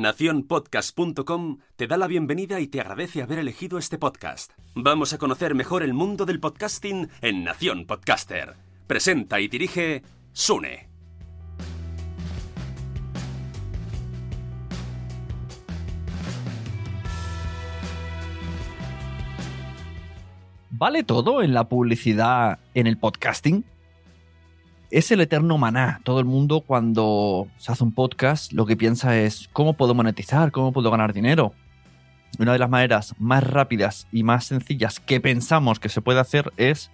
Naciónpodcast.com te da la bienvenida y te agradece haber elegido este podcast. Vamos a conocer mejor el mundo del podcasting en Nación Podcaster. Presenta y dirige Sune. ¿Vale todo en la publicidad en el podcasting? Es el eterno maná. Todo el mundo cuando se hace un podcast lo que piensa es cómo puedo monetizar, cómo puedo ganar dinero. Una de las maneras más rápidas y más sencillas que pensamos que se puede hacer es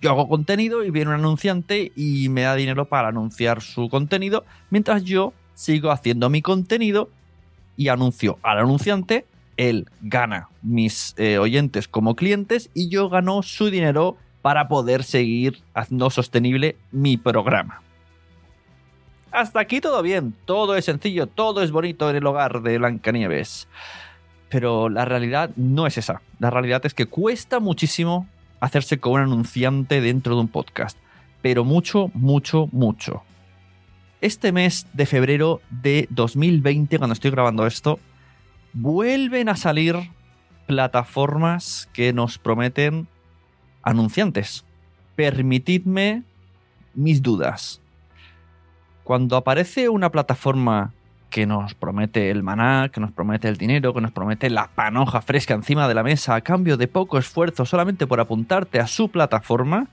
yo hago contenido y viene un anunciante y me da dinero para anunciar su contenido mientras yo sigo haciendo mi contenido y anuncio al anunciante él gana mis eh, oyentes como clientes y yo gano su dinero para poder seguir haciendo sostenible mi programa. Hasta aquí todo bien, todo es sencillo, todo es bonito en el hogar de Blancanieves. Pero la realidad no es esa. La realidad es que cuesta muchísimo hacerse con un anunciante dentro de un podcast. Pero mucho, mucho, mucho. Este mes de febrero de 2020, cuando estoy grabando esto, vuelven a salir plataformas que nos prometen anunciantes. Permitidme mis dudas. Cuando aparece una plataforma que nos promete el maná, que nos promete el dinero, que nos promete la panoja fresca encima de la mesa a cambio de poco esfuerzo solamente por apuntarte a su plataforma,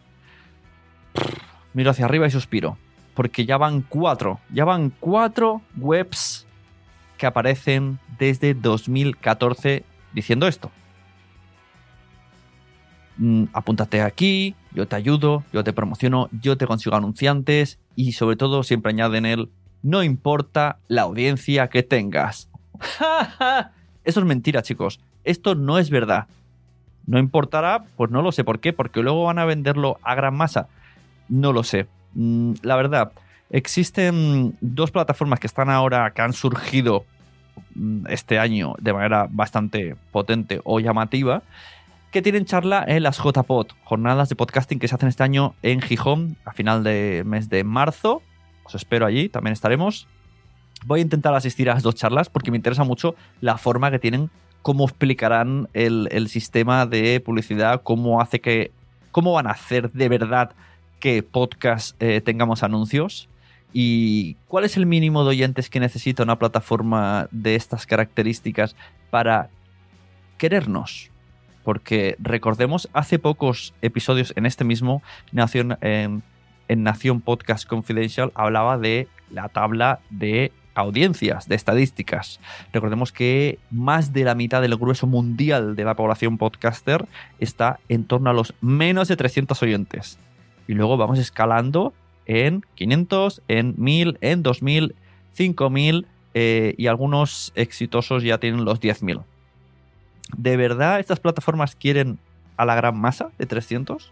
miro hacia arriba y suspiro. Porque ya van cuatro, ya van cuatro webs que aparecen desde 2014 diciendo esto. Mm, apúntate aquí, yo te ayudo, yo te promociono, yo te consigo anunciantes y sobre todo siempre añaden el no importa la audiencia que tengas. Eso es mentira, chicos. Esto no es verdad. No importará, pues no lo sé por qué, porque luego van a venderlo a gran masa. No lo sé. Mm, La verdad, existen dos plataformas que están ahora, que han surgido mm, este año de manera bastante potente o llamativa, que tienen charla en las JPod, jornadas de podcasting que se hacen este año en Gijón a final de mes de marzo. Os espero allí, también estaremos. Voy a intentar asistir a las dos charlas porque me interesa mucho la forma que tienen, cómo explicarán el, sistema de publicidad, cómo hace que. cómo van a hacer de verdad que podcast eh, tengamos anuncios. ¿Y cuál es el mínimo de oyentes que necesita una plataforma de estas características para querernos? Porque recordemos, hace pocos episodios en este mismo Nación, en, en Nación Podcast Confidential hablaba de la tabla de audiencias, de estadísticas. Recordemos que más de la mitad del grueso mundial de la población podcaster está en torno a los menos de 300 oyentes. Y luego vamos escalando en 500, en 1000, en 2000, 5000 eh, y algunos exitosos ya tienen los 10.000. ¿De verdad estas plataformas quieren a la gran masa de 300?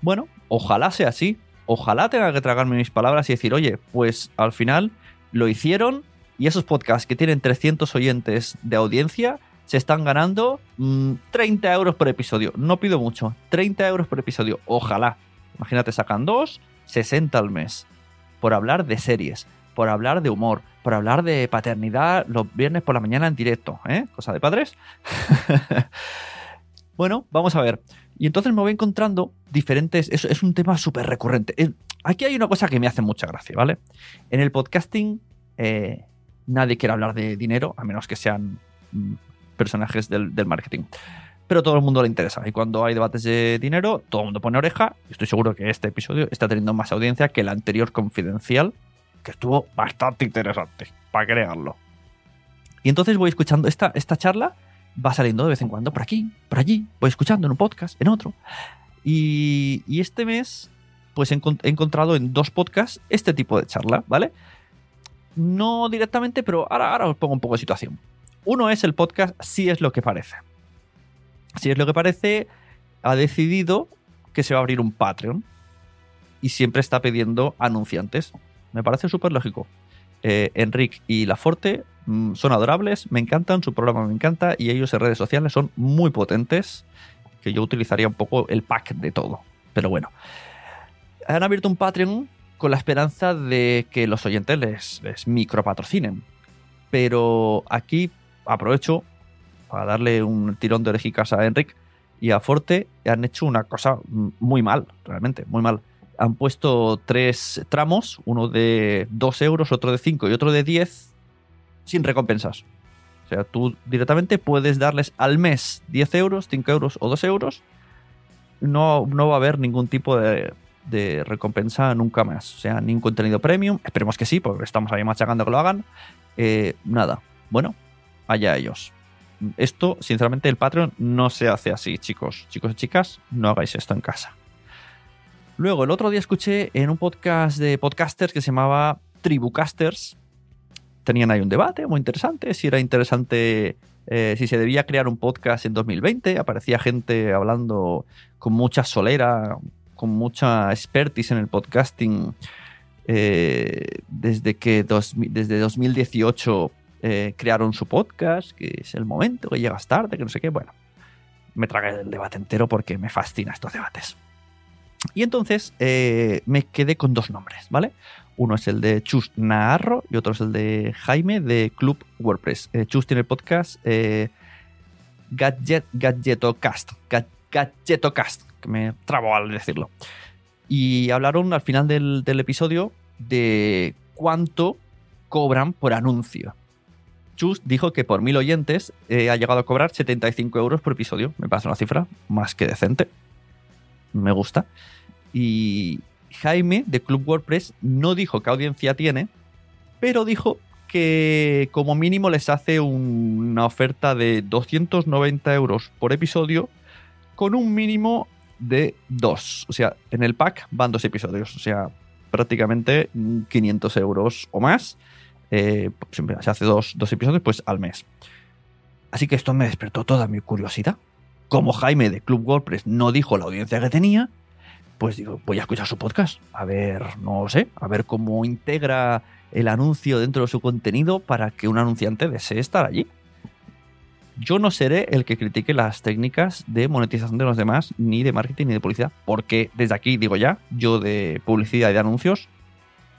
Bueno, ojalá sea así. Ojalá tenga que tragarme mis palabras y decir, oye, pues al final lo hicieron y esos podcasts que tienen 300 oyentes de audiencia se están ganando mm, 30 euros por episodio. No pido mucho, 30 euros por episodio. Ojalá. Imagínate, sacan dos, 60 al mes. Por hablar de series, por hablar de humor, por hablar de paternidad los viernes por la mañana en directo, ¿eh? Cosa de padres. bueno, vamos a ver. Y entonces me voy encontrando diferentes. Es, es un tema súper recurrente. Es- Aquí hay una cosa que me hace mucha gracia, ¿vale? En el podcasting eh, nadie quiere hablar de dinero, a menos que sean mm, personajes del, marketing. Pero todo el mundo le interesa. Y cuando hay debates de dinero, todo el mundo pone oreja. Estoy seguro que este episodio está teniendo más audiencia que el anterior confidencial, que estuvo bastante interesante, para crearlo. Y entonces voy escuchando esta, esta charla, va saliendo de vez en cuando por aquí, por allí, voy escuchando en un podcast, en otro. Y, y este mes, pues he, encont- he encontrado en dos podcasts este tipo de charla, ¿vale? No directamente, pero ahora, ahora os pongo un poco de situación. Uno es el podcast Si es lo que parece. Si es lo que parece, ha decidido que se va a abrir un Patreon y siempre está pidiendo anunciantes. Me parece súper lógico. Eh, Enric y Laforte mm, son adorables, me encantan, su programa me encanta y ellos en redes sociales son muy potentes, que yo utilizaría un poco el pack de todo. Pero bueno, han abierto un Patreon con la esperanza de que los oyentes les, les micropatrocinen. Pero aquí aprovecho para darle un tirón de orejicas a Enric y a Forte. Han hecho una cosa mm, muy mal, realmente, muy mal. Han puesto tres tramos, uno de 2 euros, otro de 5 y otro de 10, sin recompensas. O sea, tú directamente puedes darles al mes 10 euros, 5 euros o 2 euros. No, no va a haber ningún tipo de, recompensa nunca más. O sea, ningún contenido premium. Esperemos que sí, porque estamos ahí machacando que lo hagan. Eh, nada. Bueno, allá ellos. Esto, sinceramente, el Patreon no se hace así, chicos. Chicos y chicas, no hagáis esto en casa. Luego, el otro día escuché en un podcast de podcasters que se llamaba Tribucasters. Tenían ahí un debate muy interesante, si era interesante, eh, si se debía crear un podcast en 2020. Aparecía gente hablando con mucha solera, con mucha expertise en el podcasting eh, desde que dos- desde 2018 eh, crearon su podcast, que es el momento, que llegas tarde, que no sé qué. Bueno, me tragué el debate entero porque me fascina estos debates. Y entonces eh, me quedé con dos nombres, ¿vale? Uno es el de Chus Naharro y otro es el de Jaime de Club WordPress. Eh, Chus tiene el podcast eh, Gadget, Gadgetocast. Ga- Gadgetocast, que me trabo al decirlo. Y hablaron al final del, del episodio de cuánto cobran por anuncio. Chus dijo que por mil oyentes eh, ha llegado a cobrar 75 euros por episodio. Me parece una cifra más que decente. Me gusta. Y Jaime de Club WordPress no dijo qué audiencia tiene, pero dijo que como mínimo les hace un- una oferta de 290 euros por episodio con un mínimo de dos. O sea, en el pack van dos episodios. O sea, prácticamente mm, 500 euros o más. Eh, se hace dos, dos episodios pues al mes. Así que esto me despertó toda mi curiosidad. Como Jaime de Club WordPress no dijo la audiencia que tenía, pues digo, voy a escuchar su podcast. A ver, no sé, a ver cómo integra el anuncio dentro de su contenido para que un anunciante desee estar allí. Yo no seré el que critique las técnicas de monetización de los demás, ni de marketing, ni de publicidad, porque desde aquí digo ya, yo de publicidad y de anuncios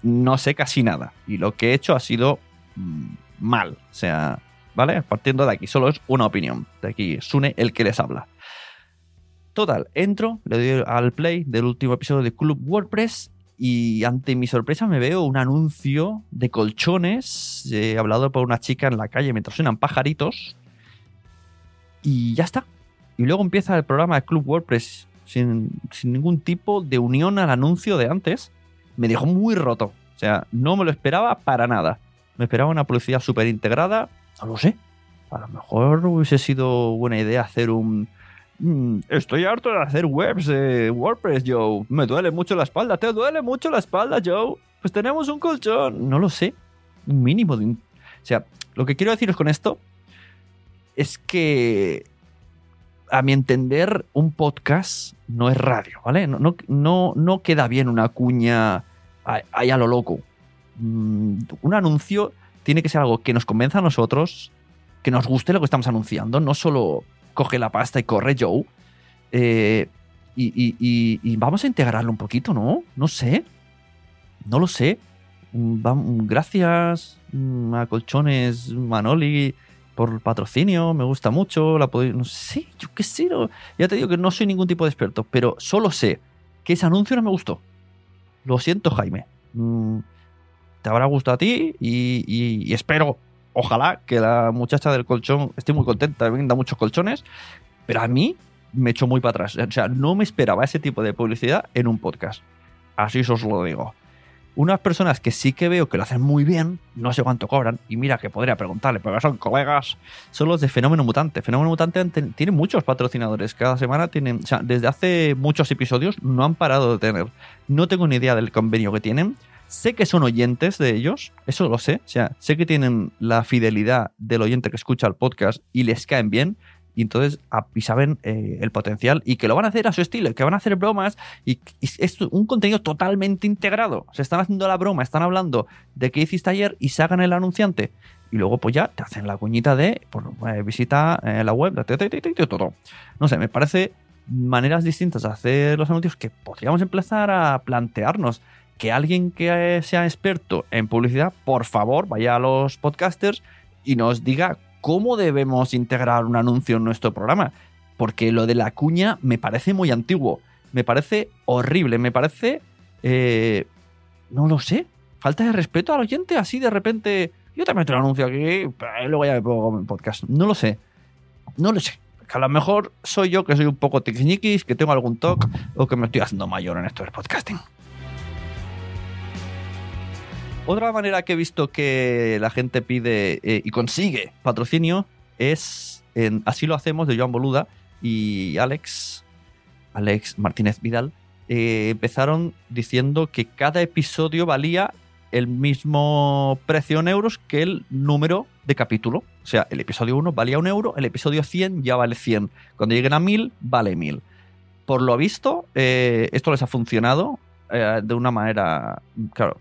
no sé casi nada. Y lo que he hecho ha sido mm, mal. O sea, ¿vale? Partiendo de aquí, solo es una opinión. De aquí, Sune, el que les habla. Total, entro, le doy al play del último episodio de Club WordPress y ante mi sorpresa me veo un anuncio de colchones hablado por una chica en la calle mientras suenan pajaritos y ya está. Y luego empieza el programa de Club WordPress sin, sin ningún tipo de unión al anuncio de antes. Me dejó muy roto. O sea, no me lo esperaba para nada. Me esperaba una publicidad súper integrada. No lo sé. A lo mejor hubiese sido buena idea hacer un... "Mm, Estoy harto de hacer webs de WordPress, Joe. Me duele mucho la espalda. ¿Te duele mucho la espalda, Joe? Pues tenemos un colchón. No lo sé. Un mínimo de... un- O sea, lo que quiero deciros con esto es que a mi entender, un podcast no es radio, ¿vale? No, no, no, queda bien una cuña ahí a lo loco. Mm, Un anuncio tiene que ser algo que nos convenza a nosotros, que nos guste lo que estamos anunciando, no solo coge la pasta y corre Joe. Eh, y, y- y- vamos a integrarlo un poquito, ¿no? No sé. No lo sé. Mm, Gracias mm, a Colchones Manoli por el patrocinio, me gusta mucho, la no sé, yo qué sé, ya te digo que no soy ningún tipo de experto, pero solo sé que ese anuncio no me gustó. Lo siento, Jaime. Mm, te habrá gustado a ti y espero, ojalá, que la muchacha del colchón esté muy contenta, venda muchos colchones, pero a mí me echó muy para atrás. O sea, no me esperaba ese tipo de publicidad en un podcast. Así os lo digo. Unas personas que sí que veo que lo hacen muy bien, no sé cuánto cobran, y mira que podría preguntarle, porque son colegas, son los de Fenómeno Mutante. Fenómeno Mutante tiene muchos patrocinadores, cada semana tienen, o sea, desde hace muchos episodios no han parado de tener. No tengo ni idea del convenio que tienen. Sé que son oyentes de ellos, eso lo sé. O sea, sé que tienen la fidelidad del oyente que escucha el podcast y les caen bien. Y entonces y saben eh, el potencial y que lo van a hacer a su estilo, que van a hacer bromas y, y es un contenido totalmente integrado. Se están haciendo la broma, están hablando de qué hiciste ayer y sacan el anunciante. Y luego pues ya te hacen la cuñita de pues, visita eh, la web, todo. No sé, me parece maneras distintas de hacer los anuncios que podríamos empezar a plantearnos que alguien que eh, sea experto en publicidad, por favor, vaya a los podcasters y nos diga cómo debemos integrar un anuncio en nuestro programa. Porque lo de la cuña me parece muy antiguo, me parece horrible, me parece... eh, no lo sé, falta de respeto al oyente, así de repente... Yo te meto un anuncio aquí, pero luego ya me pongo en podcast. No lo sé, no lo sé. Que a lo mejor soy yo que soy un poco tiquisniquis, que tengo algún toque o que me estoy haciendo mayor en esto del podcasting. Otra manera que he visto que la gente pide eh, y consigue patrocinio es en Así lo hacemos de Joan Boluda y Alex, Alex Martínez Vidal, eh, empezaron diciendo que cada episodio valía el mismo precio en euros que el número de capítulo. O sea, el episodio 1 valía un euro, el episodio 100 ya vale 100. Cuando lleguen a 1000, vale 1000. Por lo visto, eh, esto les ha funcionado de una manera. Claro,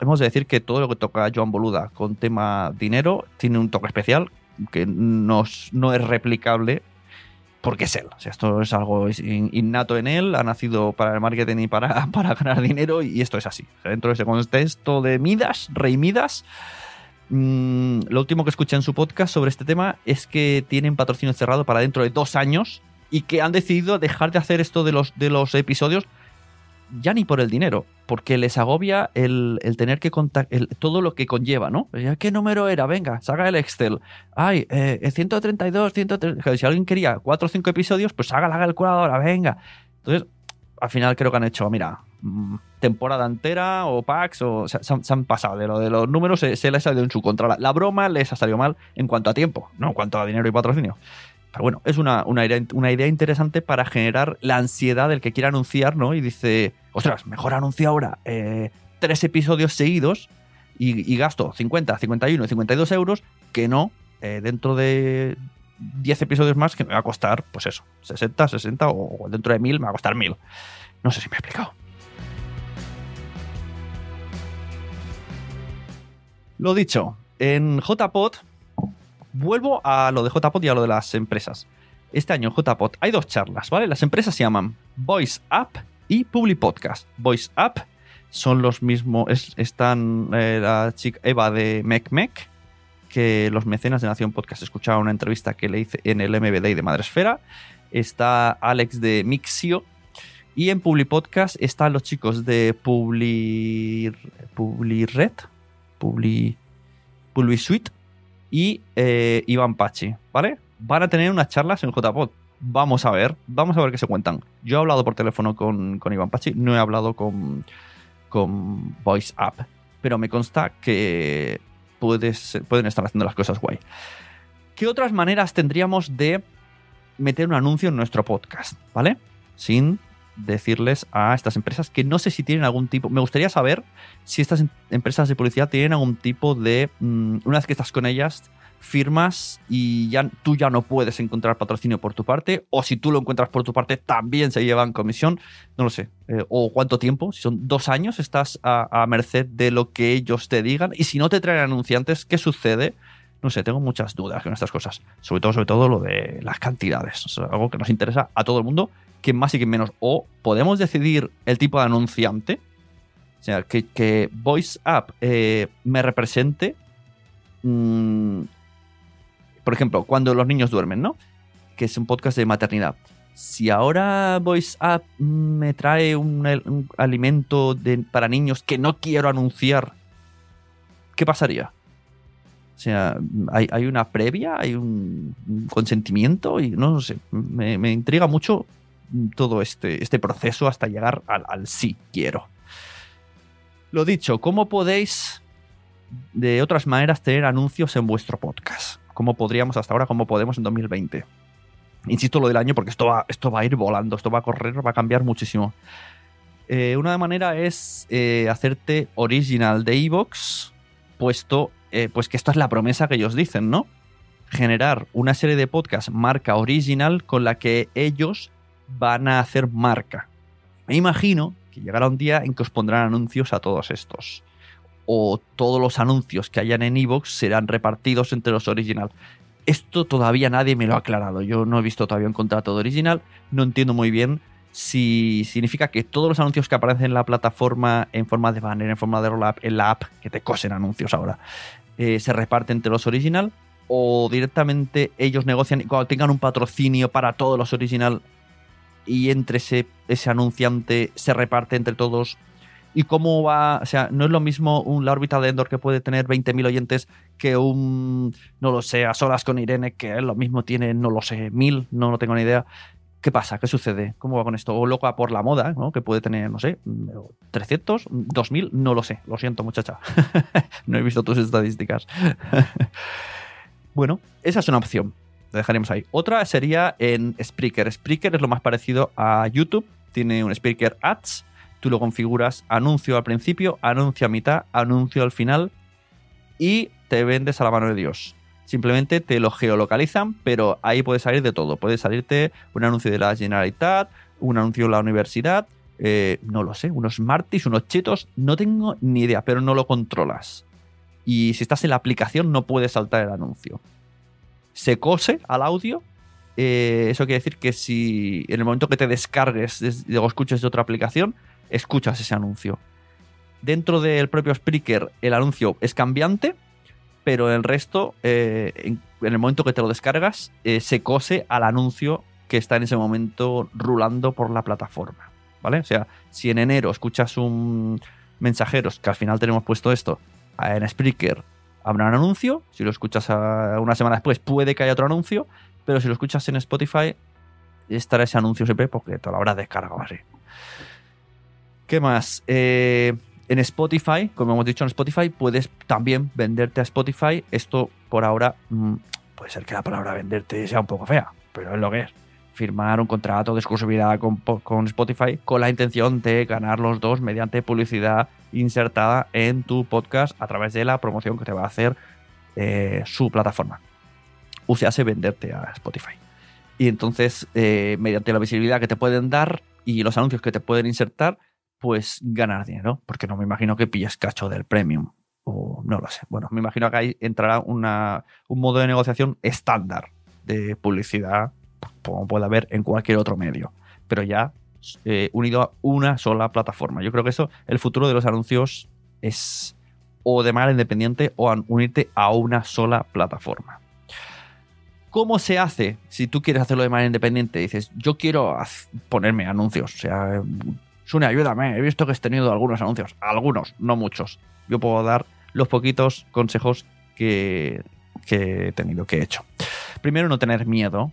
hemos de decir que todo lo que toca Joan Boluda con tema dinero tiene un toque especial que no, es- replicable porque es él. O sea, esto es algo in- innato en él, ha nacido para el marketing y para, ganar dinero y esto es así. Dentro de ese contexto de Midas, Rey Midas, mm, lo último que escuché en su podcast sobre este tema es que tienen patrocinio cerrado para dentro de dos años y que han decidido dejar de hacer esto de los episodios ya ni por el dinero, porque les agobia el, el tener que contar todo lo que conlleva, ¿no? ¿Qué número era? Venga, saca el Excel. Ay, eh, 132, 130. Si alguien quería 4 o 5 episodios, pues haga la calculadora, venga. Entonces, al final creo que han hecho, mira, mm, temporada entera o packs, o, se, se han pasado de lo de los números, se, se les ha salido en su contra. La, la broma les ha salido mal en cuanto a tiempo, no en cuanto a dinero y patrocinio. Pero bueno, es una, una, idea, interesante para generar la ansiedad del que quiera anunciar, ¿no? Y dice, ostras, mejor anuncio ahora eh, tres episodios seguidos y, y, gasto 50, 51 y 52 euros que no eh, dentro de 10 episodios más que me va a costar, pues eso, 60, 60 o dentro de 1000 me va a costar 1000. No sé si me he explicado. Lo dicho, en JPod vuelvo a lo de JPod y a lo de las empresas. Este año en JPod hay dos charlas, ¿vale? Las empresas se llaman Voice App y Public Podcast. Voice App son los mismos, es, están eh, la chica Eva de MecMec, que los mecenas de Nación Podcast escucharon una entrevista que le hice en el MBD de Madresfera. Está Alex de Mixio. Y en Public Podcast están los chicos de Publi, PubliRed, Publi, PubliSuite y eh, Iván Pachi, ¿vale? Van a tener unas charlas en JPod. Vamos a ver, vamos a ver qué se cuentan. Yo he hablado por teléfono con, con Iván Pachi, no he hablado con, con Voice App, pero me consta que puedes, pueden estar haciendo las cosas guay. ¿Qué otras maneras tendríamos de meter un anuncio en nuestro podcast, ¿vale? Sin decirles a estas empresas que no sé si tienen algún tipo. Me gustaría saber si estas em empresas de publicidad tienen algún tipo de. Mmm, una vez que estás con ellas, firmas y ya tú ya no puedes encontrar patrocinio por tu parte, o si tú lo encuentras por tu parte, también se llevan comisión. No lo sé. Eh, o cuánto tiempo. Si son dos años, estás a merced de lo que ellos te digan. Y si no te traen anunciantes, ¿qué sucede? No sé, tengo muchas dudas con estas cosas. Sobre todo, sobre todo lo de las cantidades. Es algo que nos interesa a todo el mundo, que más y que menos. O podemos decidir el tipo de anunciante. O sea, que, que Voice App eh, me represente. Mmm, por ejemplo, cuando los niños duermen, ¿no? Que es un podcast de maternidad. si ahora Voice App me trae un, alimento para niños que no quiero anunciar, ¿qué pasaría? O sea, ¿hay, una previa? ¿Hay un, un consentimiento? Y no, sé, me, me intriga mucho todo este, este proceso hasta llegar al, al sí quiero. Lo dicho, ¿cómo podéis de otras maneras tener anuncios en vuestro podcast? ¿Cómo podríamos hasta ahora? ¿Cómo podemos en 2020? Insisto lo del año porque esto va, esto va a ir volando, esto va a correr, va a cambiar muchísimo. Eh, una manera es eh, hacerte original de Evox, puesto eh, pues que esto es la promesa que ellos dicen, ¿no? Generar una serie de podcasts marca original con la que ellos van a hacer marca. Me imagino que llegará un día en que os pondrán anuncios a todos estos. O todos los anuncios que hayan en Evox serán repartidos entre los original. Esto todavía nadie me lo ha aclarado. Yo no he visto todavía un contrato de original. No entiendo muy bien si significa que todos los anuncios que aparecen en la plataforma en forma de banner, en forma de roll-up, en la app, que te cosen anuncios ahora, eh, se reparten entre los original o directamente ellos negocian y cuando tengan un patrocinio para todos los original y entre ese, ese anunciante se reparte entre todos. ¿Y cómo va? O sea, no es lo mismo un, la órbita de Endor que puede tener 20.000 oyentes que un, no lo sé, a solas con Irene, que lo mismo tiene, no lo sé, 1.000, no, no tengo ni idea. ¿Qué pasa? ¿Qué sucede? ¿Cómo va con esto? O loca por la moda, ¿no? Que puede tener, no sé, 300, 2000, no lo sé. Lo siento, muchacha. no he visto tus estadísticas. bueno, esa es una opción. La dejaremos ahí. Otra sería en Spreaker. Spreaker es lo más parecido a YouTube. Tiene un Spreaker Ads. Tú lo configuras anuncio al principio, anuncio a mitad, anuncio al final y te vendes a la mano de Dios. Simplemente te lo geolocalizan, pero ahí puede salir de todo. Puede salirte un anuncio de la Generalitat, un anuncio de la universidad, eh, no lo sé, unos Smarties, unos chetos, no tengo ni idea, pero no lo controlas. Y si estás en la aplicación no puedes saltar el anuncio. Se cose al audio. eh, eso quiere decir que si en el momento que te descargues des- o escuches de otra aplicación, escuchas ese anuncio. Dentro del propio Spreaker el anuncio es cambiante, pero el resto, eh, en, el momento que te lo descargas, eh, se cose al anuncio que está en ese momento rulando por la plataforma. ¿Vale? O sea, si en enero escuchas un mensajeros, que al final tenemos puesto esto, en Spreaker habrá un anuncio, si lo escuchas a- una semana después puede que haya otro anuncio, pero si lo escuchas en Spotify estará ese anuncio siempre porque te lo habrás descargado así. ¿Qué más? Eh, en Spotify, como hemos dicho en Spotify, puedes también venderte a Spotify. Esto por ahora mm, puede ser que la palabra venderte sea un poco fea, pero es lo que es. Firmar un contrato de exclusividad con, po- con Spotify con la intención de ganar los dos mediante publicidad insertada en tu podcast a través de la promoción que te va a hacer eh, su plataforma. O hace venderte a Spotify. Y entonces, eh, mediante la visibilidad que te pueden dar y los anuncios que te pueden insertar, pues ganar dinero, porque no me imagino que pilles cacho del premium. O no lo sé. Bueno, me imagino que ahí entrará una, un modo de negociación estándar de publicidad, como puede haber en cualquier otro medio. Pero ya eh, unido a una sola plataforma. Yo creo que eso, el futuro de los anuncios es o de manera independiente o unirte a una sola plataforma. ¿Cómo se hace si tú quieres hacerlo de manera independiente? Dices, yo quiero ponerme anuncios. O sea, Sune, ayúdame. He visto que has tenido algunos anuncios. Algunos, no muchos. Yo puedo dar los poquitos consejos que, que he tenido, que he hecho. Primero, no tener miedo.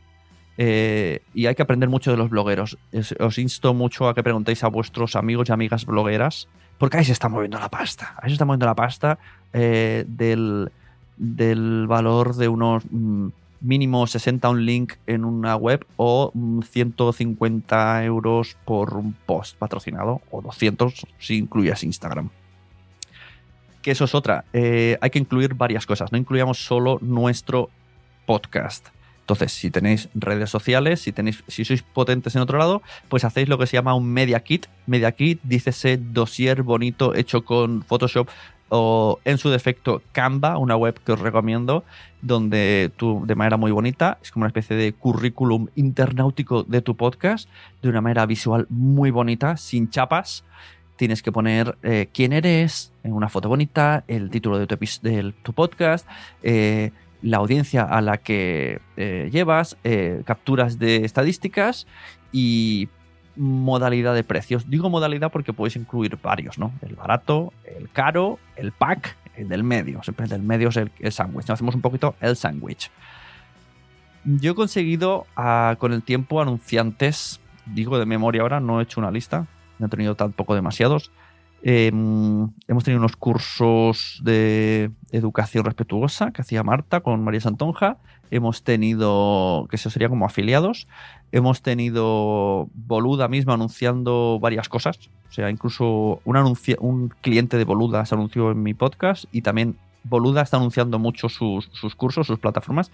eh, y hay que aprender mucho de los blogueros. Os insto mucho a que preguntéis a vuestros amigos y amigas blogueras, porque ahí se está moviendo la pasta. Ahí se está moviendo la pasta eh, del, del valor de unos mm, mínimo 60 un link en una web o mm, 150 euros por un post patrocinado o 200 si incluyas Instagram. Que eso es otra. Eh, hay que incluir varias cosas. No incluyamos solo nuestro podcast. Entonces, si tenéis redes sociales, si tenéis, si sois potentes en otro lado, pues hacéis lo que se llama un media kit. Media kit, dícese dossier bonito hecho con Photoshop o en su defecto Canva, una web que os recomiendo, donde tú de manera muy bonita, es como una especie de currículum internautico de tu podcast, de una manera visual muy bonita, sin chapas. Tienes que poner eh, quién eres, en una foto bonita, el título de tu, del- tu podcast, eh, la audiencia a la que eh, llevas, eh, capturas de estadísticas y modalidad de precios. Digo modalidad porque puedes incluir varios, ¿no? El barato, el caro, el pack, el del medio. Siempre el del medio es el, el sándwich. Hacemos un poquito el sándwich. Yo he conseguido ah, con el tiempo anunciantes, digo de memoria ahora, no he hecho una lista, no he tenido tampoco demasiados. Em, hemos tenido unos cursos de educación respetuosa que hacía Marta con María Santonja. Hemos tenido, que eso sería como afiliados. Hemos tenido Boluda misma anunciando varias cosas. O sea, incluso un, cliente de Boluda se anunció en mi podcast y también Boluda está anunciando mucho sus, cursos, sus plataformas.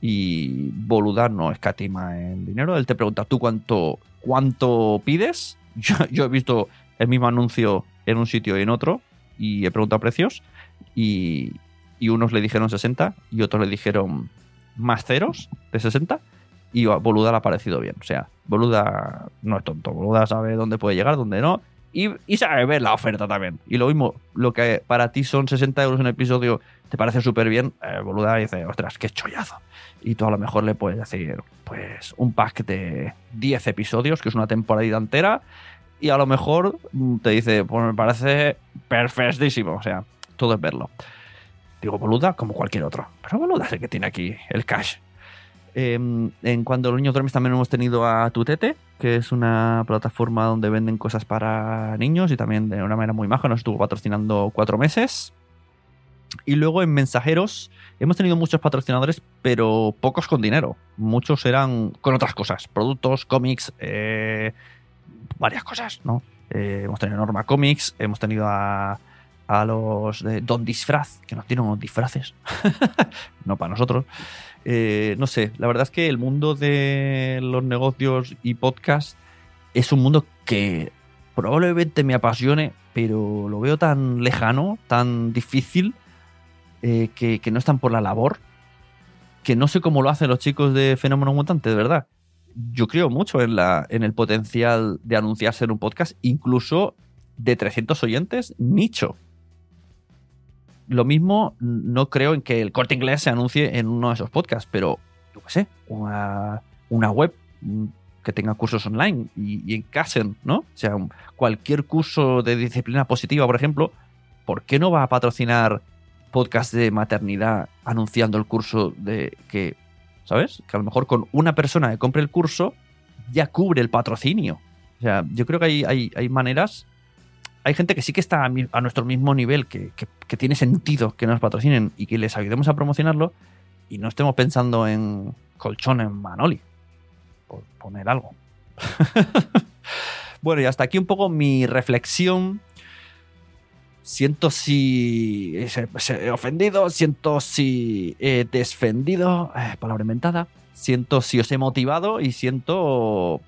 Y Boluda no escatima en dinero. Él te pregunta, ¿tú cuánto, cuánto pides? Yo he visto el mismo anuncio en un sitio y en otro y he preguntado precios y, y unos le dijeron 60 y otros le dijeron más ceros de 60 y Boluda le ha parecido bien. O sea, Boluda no es tonto, Boluda sabe dónde puede llegar, dónde no y, y sabe ver la oferta también. Y lo mismo, lo que para ti son 60 euros en episodio te parece súper bien, eh, Boluda dice, ostras, qué chollazo. Y tú a lo mejor le puedes decir, pues un pack de 10 episodios, que es una temporada entera, y a lo mejor te dice, pues me parece perfectísimo. O sea, todo es verlo. Digo, boluda como cualquier otro. Pero boluda es el que tiene aquí el cash. Em, en Cuando los niños duermes también hemos tenido a Tutete, que es una plataforma donde venden cosas para niños y también de una manera muy maja. Nos estuvo patrocinando cuatro meses. Y luego en Mensajeros hemos tenido muchos patrocinadores, pero pocos con dinero. Muchos eran con otras cosas, productos, cómics, eh, varias cosas, ¿no? Eh, hemos tenido Norma Comics, hemos tenido a, a los de Don Disfraz, que nos tienen unos disfraces, no para nosotros. Eh, no sé, la verdad es que el mundo de los negocios y podcast es un mundo que probablemente me apasione, pero lo veo tan lejano, tan difícil, eh, que, que no están por la labor, que no sé cómo lo hacen los chicos de Fenómeno Mutante, de verdad yo creo mucho en, la, en el potencial de anunciarse en un podcast, incluso de 300 oyentes, nicho. Lo mismo, no creo en que el corte inglés se anuncie en uno de esos podcasts, pero yo qué sé, una, una web mm, que tenga cursos online y, y encasen, ¿no? O sea, cualquier curso de disciplina positiva, por ejemplo, ¿por qué no va a patrocinar podcast de maternidad anunciando el curso de que ¿sabes? Que a lo mejor con una persona que compre el curso ya cubre el patrocinio. O sea, yo creo que hay, hay, hay maneras. Hay gente que sí que está a, nuestro mismo nivel, que, que- que tiene sentido que nos patrocinen y que les ayudemos a promocionarlo y no estemos pensando en colchón en Manoli, por poner algo. bueno, y hasta aquí un poco mi reflexión siento si he ofendido, siento si he desfendido, eh, palabra inventada, siento si os he motivado y siento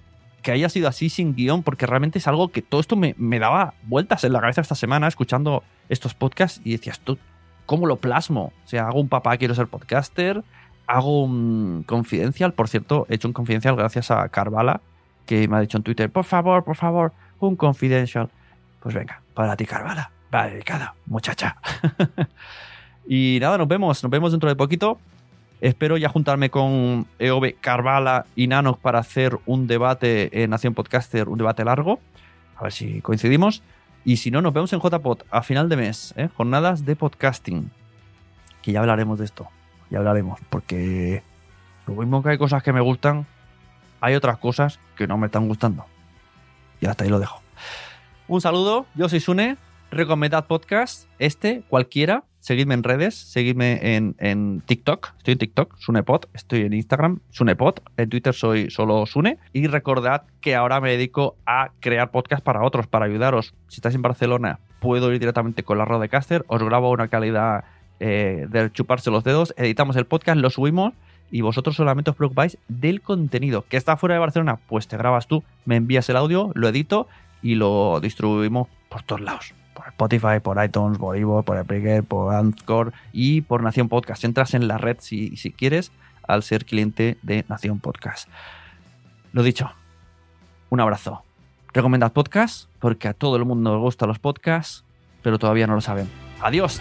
que haya sido así sin guion, porque realmente es algo que todo esto me, me daba vueltas en la cabeza esta semana escuchando estos podcasts y decías, tú, ¿cómo lo plasmo? O sea, hago un papá, quiero ser podcaster, hago un confidencial, por cierto, he hecho un confidencial gracias a Carvala, que me ha dicho en Twitter, por favor, por favor, un confidencial. Pues venga, para ti, Carvala. Va dedicada, muchacha. y nada, nos vemos. Nos vemos dentro de poquito. Espero ya juntarme con EOB Carvala y Nano para hacer un debate en Nación Podcaster, un debate largo. A ver si coincidimos. Y si no, nos vemos en JPod a final de mes. ¿eh? Jornadas de podcasting. Que ya hablaremos de esto. Ya hablaremos. Porque lo mismo que hay cosas que me gustan, hay otras cosas que no me están gustando. Y hasta ahí lo dejo. Un saludo, yo soy Sune. Recomendad podcast, este, cualquiera. Seguidme en redes, seguidme en, en TikTok. Estoy en TikTok, Sunepod. Estoy en Instagram, Sunepod. En Twitter soy solo Sune. Y recordad que ahora me dedico a crear podcast para otros, para ayudaros. Si estáis en Barcelona, puedo ir directamente con la Rodecaster. Os grabo una calidad eh, de chuparse los dedos. Editamos el podcast, lo subimos. Y vosotros solamente os preocupáis del contenido. Que está fuera de Barcelona, pues te grabas tú, me envías el audio, lo edito y lo distribuimos por todos lados. Spotify, por iTunes, por Ivo, por Spreaker, por Anchor y por Nación Podcast. Entras en la red si, si quieres al ser cliente de Nación Podcast. Lo dicho, un abrazo. Recomendad podcast porque a todo el mundo le gustan los podcasts, pero todavía no lo saben. Adiós.